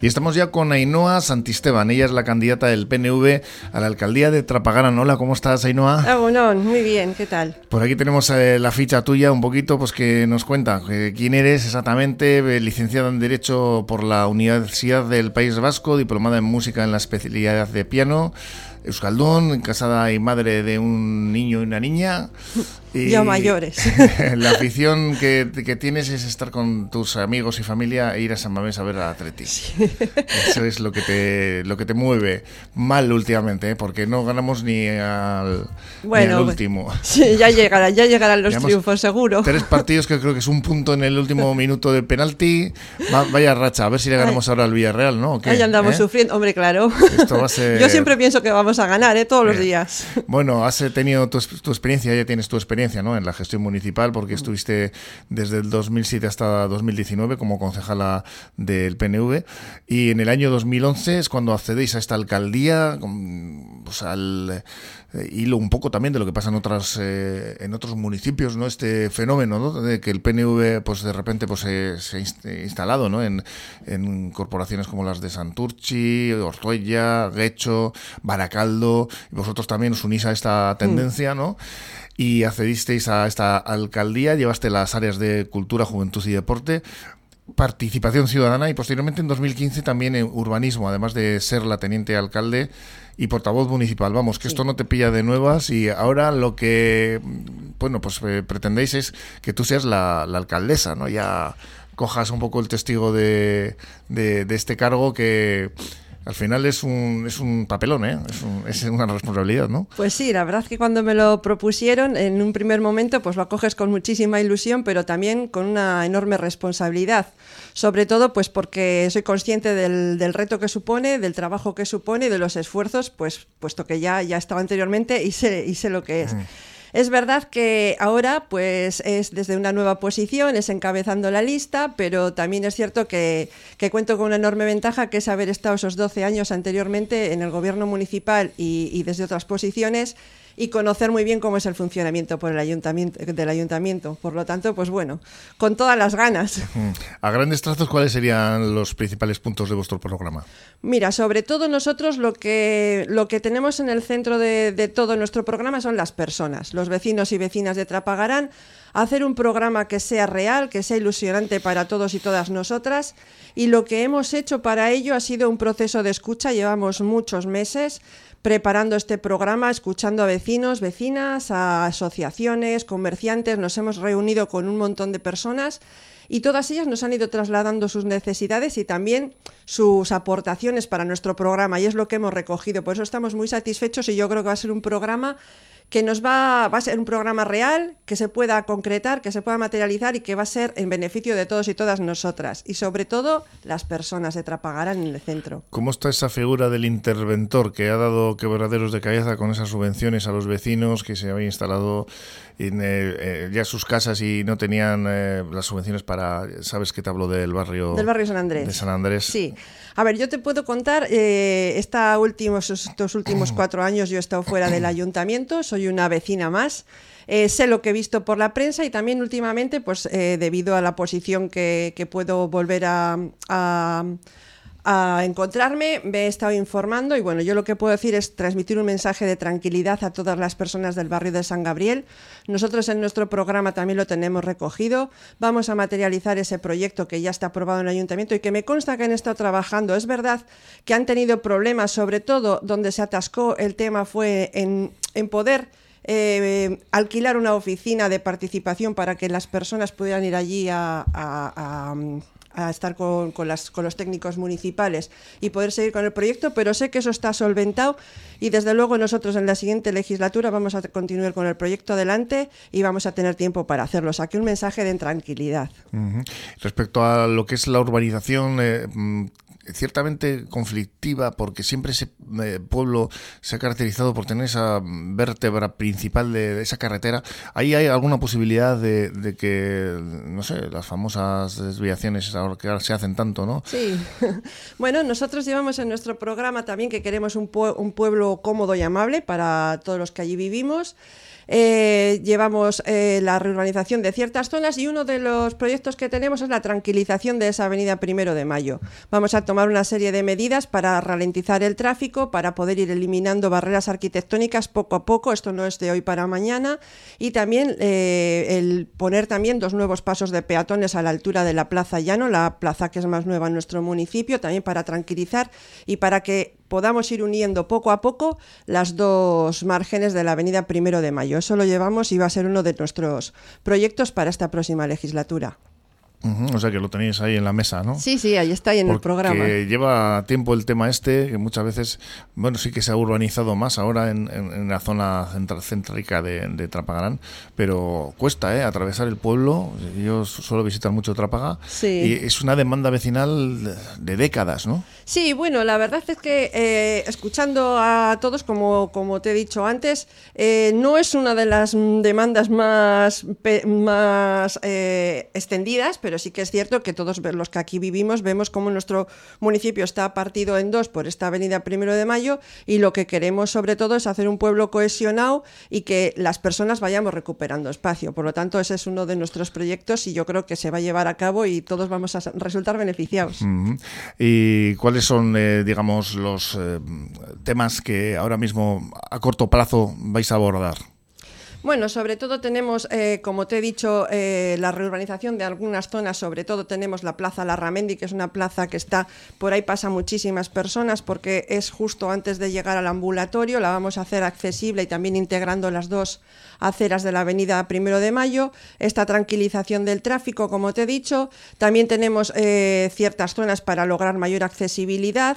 Y estamos ya con Ainhoa Santisteban. Ella es la candidata del PNV a la alcaldía de Trapagaran. Hola, ¿cómo estás, Ainhoa? Ah, bueno, muy bien, ¿qué tal? Por aquí tenemos eh, la ficha tuya, un poquito, pues que nos cuenta eh, quién eres exactamente, eh, licenciada en Derecho por la Universidad del País Vasco, diplomada en Música en la especialidad de piano, Euskaldun, casada y madre de un niño y una niña. Y ya mayores. la afición que, tienes es estar con tus amigos y familia e ir a San Mamés a ver a Atleti. Eso es lo que te lo que te mueve mal últimamente, ¿eh? porque no ganamos ni al, bueno, último. Sí, ya llegarán, ya llegarán los triunfos, seguro. Tres partidos que creo que es un punto en el último minuto de penalti. vaya racha, a ver si le ganamos ahora al Villarreal, ¿no? Ahí andamos ¿Eh? sufriendo, hombre, claro. Yo siempre pienso que vamos a ganar, ¿eh? Todos los días. Bueno, has tenido tu, tu experiencia, ya tienes tu experiencia ¿no? en la gestión municipal, porque estuviste desde el 2007 hasta 2019 como concejala del PNV, y en el año 2011 es cuando accedéis a esta alcaldía, pues al eh, hilo un poco también de lo que pasa en otras eh, en otros municipios, ¿no? Este fenómeno, De que el PNV, pues de repente, pues se, ha instalado, ¿no? En, en, corporaciones como las de Santurchi, Ortuella, Guecho, Baracaldo, y vosotros también os unís a esta tendencia, ¿no? y accedisteis a esta alcaldía, llevaste las áreas de cultura, juventud y deporte, participación ciudadana y posteriormente en 2015 también en urbanismo, además de ser la teniente alcalde y portavoz municipal. Vamos, que esto no te pilla de nuevas y ahora lo que, bueno, pues eh, pretendéis es que tú seas la, alcaldesa, ¿no? Ya cojas un poco el testigo de, de este cargo que al final es un, es un papelón, ¿eh? es, una responsabilidad, ¿no? Pues sí, la verdad es que cuando me lo propusieron, en un primer momento, pues lo acoges con muchísima ilusión, pero también con una enorme responsabilidad. Sobre todo, pues porque soy consciente del, del reto que supone, del trabajo que supone, de los esfuerzos, pues puesto que ya, ya estaba anteriormente y sé, y sé lo que es. Es verdad que ahora pues es desde una nueva posición, es encabezando la lista, pero también es cierto que, cuento con una enorme ventaja que es haber estado esos 12 años anteriormente en el gobierno municipal y, y desde otras posiciones y conocer muy bien cómo es el funcionamiento por el ayuntamiento, del ayuntamiento. Por lo tanto, pues bueno, con todas las ganas. A grandes trazos, ¿cuáles serían los principales puntos de vuestro programa? Mira, sobre todo nosotros lo que, lo que tenemos en el centro de, de todo nuestro programa son las personas, los vecinos y vecinas de Trapagarán, hacer un programa que sea real, que sea ilusionante para todos y todas nosotras. Y lo que hemos hecho para ello ha sido un proceso de escucha, llevamos muchos meses preparando este programa, escuchando a vecinos, vecinas, a asociaciones, comerciantes, nos hemos reunido con un montón de personas y todas ellas nos han ido trasladando sus necesidades y también sus aportaciones para nuestro programa y es lo que hemos recogido. Por eso estamos muy satisfechos y yo creo que va a ser un programa que nos va, va a ser un programa real, que se pueda concretar, que se pueda materializar y que va a ser en beneficio de todos y todas nosotras. Y sobre todo las personas de Trapagaran en el centro. ¿Cómo está esa figura del interventor que ha dado quebraderos de cabeza con esas subvenciones a los vecinos que se habían instalado en eh, eh, ya sus casas y no tenían eh, las subvenciones para, ¿sabes qué te hablo del barrio? Del barrio San Andrés. De San Andrés. Sí. A ver, yo te puedo contar, esta últimos, estos últimos cuatro años yo he estado fuera del ayuntamiento, soy una vecina más. sé lo que he visto por la prensa y también últimamente, pues debido a la posición que, puedo volver a encontrarme, me he estado informando y bueno, yo lo que puedo decir es transmitir un mensaje de tranquilidad a todas las personas del barrio de San Gabriel. Nosotros en nuestro programa también lo tenemos recogido. Vamos a materializar ese proyecto que ya está aprobado en el ayuntamiento y que me consta que han estado trabajando. Es verdad que han tenido problemas, sobre todo donde se atascó el tema fue en, poder eh, alquilar una oficina de participación para que las personas pudieran ir allí a, a estar con, con, las, con los técnicos municipales y poder seguir con el proyecto, pero sé que eso está solventado y desde luego nosotros en la siguiente legislatura vamos a continuar con el proyecto adelante y vamos a tener tiempo para hacerlo. Aquí un mensaje de tranquilidad. Respecto a lo que es la urbanización, eh, mm, ciertamente conflictiva porque siempre ese eh, pueblo se ha caracterizado por tener esa vértebra principal de, esa carretera. ¿Ahí hay alguna posibilidad de, que, no sé, las famosas desviaciones ahora que ahora se hacen tanto, ¿no? Sí. bueno, nosotros llevamos en nuestro programa también que queremos un, un pueblo cómodo y amable para todos los que allí vivimos. Eh, llevamos eh, la reurbanización de ciertas zonas y uno de los proyectos que tenemos es la tranquilización de esa avenida Primero de Mayo. Vamos a tomar tomar una serie de medidas para ralentizar el tráfico, para poder ir eliminando barreras arquitectónicas poco a poco, esto no es de hoy para mañana, y también eh, el poner también dos nuevos pasos de peatones a la altura de la Plaza Llano, la plaza que es más nueva en nuestro municipio, también para tranquilizar y para que podamos ir uniendo poco a poco las dos márgenes de la Avenida Primero de Mayo. Eso lo llevamos y va a ser uno de nuestros proyectos para esta próxima legislatura o sea que lo tenéis ahí en la mesa, ¿no? Sí, sí, ahí está, ahí en el programa. lleva tiempo el tema este, que muchas veces, bueno, sí que se ha urbanizado más ahora en, la zona céntrica de, de, Trapagarán, pero cuesta, ¿eh? Atravesar el pueblo. Yo suelo visitar mucho Trápaga. Sí. Y es una demanda vecinal de, décadas, ¿no? Sí, bueno, la verdad es que eh, escuchando a todos, como, como te he dicho antes, eh, no es una de las demandas más, más eh, extendidas, pero sí que es cierto que todos los que aquí vivimos vemos cómo nuestro municipio está partido en dos por esta avenida Primero de Mayo y lo que queremos sobre todo es hacer un pueblo cohesionado y que las personas vayamos recuperando espacio. Por lo tanto, ese es uno de nuestros proyectos y yo creo que se va a llevar a cabo y todos vamos a resultar beneficiados. ¿Y cuáles son, eh, digamos, los eh, temas que ahora mismo a corto plazo vais a abordar? Bueno, sobre todo tenemos, eh, como te he dicho, eh, la reurbanización de algunas zonas, sobre todo tenemos la Plaza Larramendi, que es una plaza que está, por ahí pasa muchísimas personas porque es justo antes de llegar al ambulatorio, la vamos a hacer accesible y también integrando las dos aceras de la avenida Primero de Mayo, esta tranquilización del tráfico, como te he dicho, también tenemos eh, ciertas zonas para lograr mayor accesibilidad.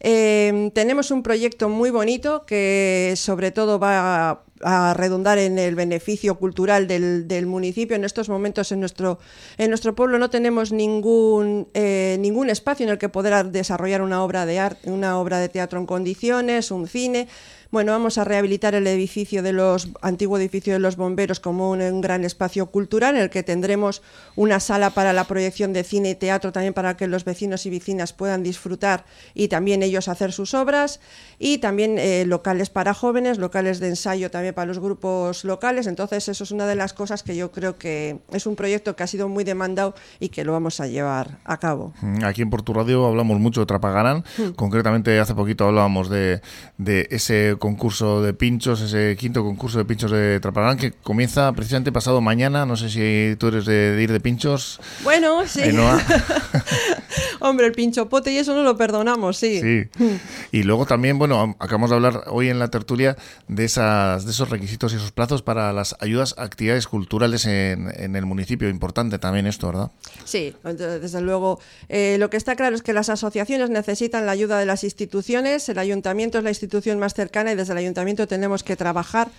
Tenemos un proyecto muy bonito que sobre todo va a redundar en el beneficio cultural del, municipio. En estos momentos en nuestro, en nuestro pueblo no tenemos ningún, eh, ningún espacio en el que poder desarrollar una obra de arte, una obra de teatro en condiciones, un cine. Bueno, vamos a rehabilitar el edificio de los antiguo edificio de los bomberos como un, gran espacio cultural en el que tendremos una sala para la proyección de cine y teatro también para que los vecinos y vecinas puedan disfrutar y también ellos hacer sus obras y también eh, locales para jóvenes, locales de ensayo también para los grupos locales. Entonces eso es una de las cosas que yo creo que es un proyecto que ha sido muy demandado y que lo vamos a llevar a cabo. Mm, aquí en Portu Radio hablamos mucho de Trapagarán, mm. concretamente hace poquito hablábamos de, de ese concurso de pinchos, ese quinto concurso de pinchos de Trapagarán que comienza precisamente pasado mañana. No sé si tú eres de, ir de pinchos. Bueno, sí. Hombre, el pincho pote y eso no lo perdonamos, sí. Sí. Y luego también, bueno, acabamos de hablar hoy en la tertulia de, esas, de esos requisitos y esos plazos para las ayudas a actividades culturales en, en el municipio. Importante también esto, ¿verdad? Sí, desde luego. Eh, lo que está claro es que las asociaciones necesitan la ayuda de las instituciones. El ayuntamiento es la institución más cercana y desde el ayuntamiento tenemos que trabajar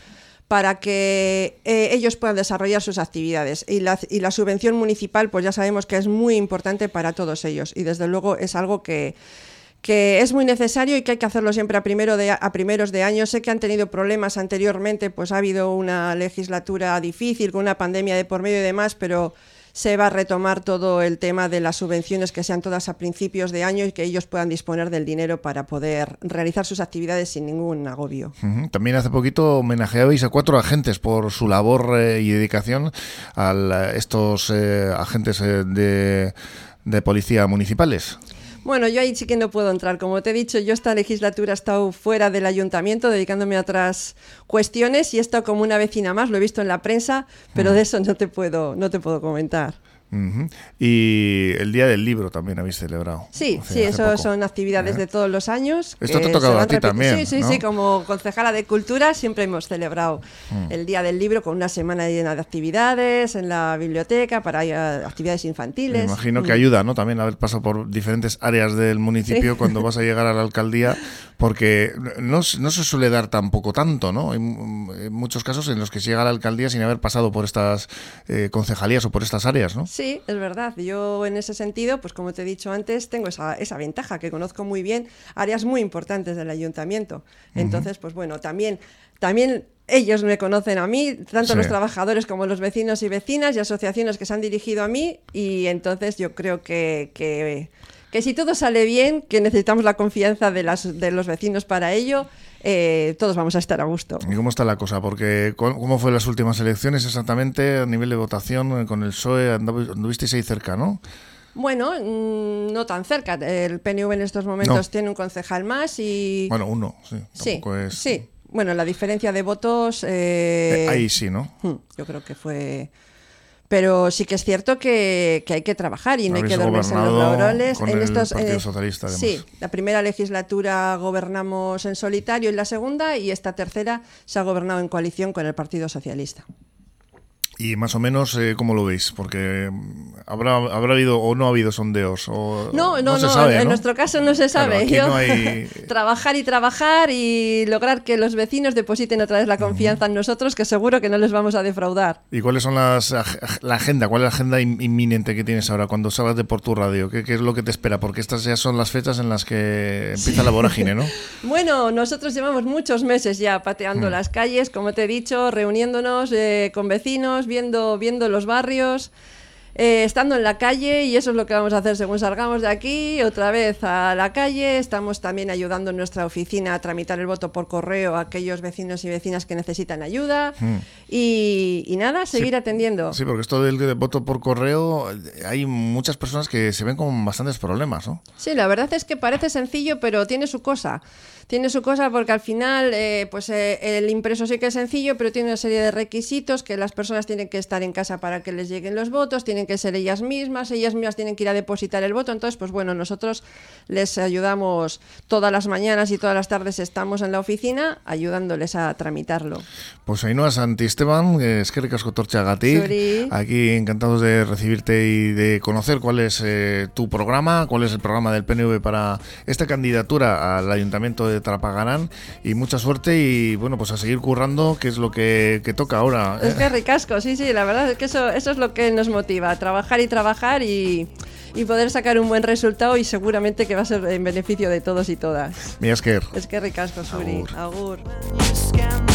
para que eh, ellos puedan desarrollar sus actividades. Y la, subvención municipal, pues ya sabemos que es muy importante para todos ellos y desde luego es algo que, es muy necesario y que hay que hacerlo siempre a, a primeros de año. Sé que han tenido problemas anteriormente, pues ha habido una legislatura difícil con una pandemia de por medio y demás, pero se va a retomar todo el tema de las subvenciones que sean todas a principios de año y que ellos puedan disponer del dinero para poder realizar sus actividades sin ningún agobio. También hace poquito homenajeabais a cuatro agentes por su labor eh, y dedicación a estos eh, agentes eh, de, de policía municipales. Bueno, yo ahí sí que no puedo entrar. Como te he dicho, yo esta legislatura he estado fuera del ayuntamiento dedicándome a otras cuestiones y he estado como una vecina más, lo he visto en la prensa, pero de eso no te puedo, no te puedo comentar. Y el Día del Libro también habéis celebrado. Sí, sí, eso son actividades de todos los años. Esto te ha tocado a ti también. Sí, sí, sí, como concejala de Cultura siempre hemos celebrado mm. el Día del Libro con una semana llena de actividades en la biblioteca para actividades infantiles. Me imagino que mm. ayuda, ¿no? También haber pasado por diferentes áreas del municipio cuando vas a llegar a la alcaldía, porque no, no, se suele dar tampoco tanto, ¿no? Hay, muchos casos en los que se llega a la alcaldía sin haber pasado por estas eh, concejalías o por estas áreas, ¿no? Sí, es verdad. Yo en ese sentido, pues como te he dicho antes, tengo esa, ventaja, que conozco muy bien áreas muy importantes del ayuntamiento. Entonces, pues bueno, también, también ellos me conocen a mí, tanto los trabajadores como los vecinos y vecinas y asociaciones que se han dirigido a mí y entonces yo creo que, que, que si todo sale bien, que necesitamos la confianza de, las, de los vecinos para ello, eh, todos vamos a estar a gusto. ¿Y cómo está la cosa? Porque ¿cómo fue las últimas elecciones exactamente a nivel de votación con el PSOE? Anduvisteis ahí cerca, ¿no? Bueno, mm, no tan cerca. El PNV en estos momentos No. tiene un concejal más y... Bueno, uno, sí. sí, es... sí. Bueno, la diferencia de votos... eh, Eh, ahí sí, ¿no? hmm, Yo creo que fue... Pero sí que es cierto que, que hay que trabajar y no hay que dormirse en los laureles. con en el estos, Partido eh, Socialista, además. Sí, la primera legislatura gobernamos en solitario y la segunda y esta tercera se ha gobernado en coalición con el Partido Socialista. Y más o menos, eh, ¿cómo lo veis? Porque mm, habrá, habrá habido o no ha habido sondeos. O, No, no, no, se sabe, en ¿no? nuestro caso no se sabe. Yo- hay- trabajar y trabajar y lograr que los vecinos depositen otra vez la confianza en nosotros, que seguro que no les vamos a defraudar. ¿Y cuáles son las la agenda? ¿Cuál es la agenda in- inminente que tienes ahora cuando salgas de por tu radio? ¿Qué, qué es lo que te espera? Porque estas ya son las fechas en las que empieza la vorágine, ¿no? Bueno, nosotros llevamos muchos meses ya pateando Mm. las calles, como te he dicho, reuniéndonos eh, con vecinos, viendo, viendo los barrios, eh, estando en la calle y eso es lo que vamos a hacer según salgamos de aquí, otra vez a la calle. Estamos también ayudando en nuestra oficina a tramitar el voto por correo a aquellos vecinos y vecinas que necesitan ayuda y, y nada, seguir atendiendo. Mm. Sí, porque esto del del voto por correo, hay muchas personas que se ven con bastantes problemas, ¿no? Sí, la verdad es que parece sencillo, pero tiene su cosa. Tiene su cosa porque al final, eh, pues eh, el impreso sí que es sencillo, pero tiene una serie de requisitos que las personas tienen que estar en casa para que les lleguen los votos, tienen que ser ellas mismas, ellas mismas tienen que ir a depositar el voto. Entonces, pues bueno, nosotros les ayudamos todas las mañanas y todas las tardes estamos en la oficina ayudándoles a tramitarlo. Pues Ainhoa Santisteban, es que ricasco. Aquí encantados de recibirte y de conocer cuál es eh, tu programa, cuál es el programa del PNV para esta candidatura al Ayuntamiento de Trapagarán. Y mucha suerte y bueno, pues a seguir currando, que es lo que, que toca ahora. Es ¿eh? que ricasco, sí, sí, la verdad es que eso, eso es lo que nos motiva, trabajar y trabajar y, y poder sacar un buen resultado y seguramente que va a ser en beneficio de todos y todas. Mira, Esker. Es que ricasco, Suri. Agur. Agur.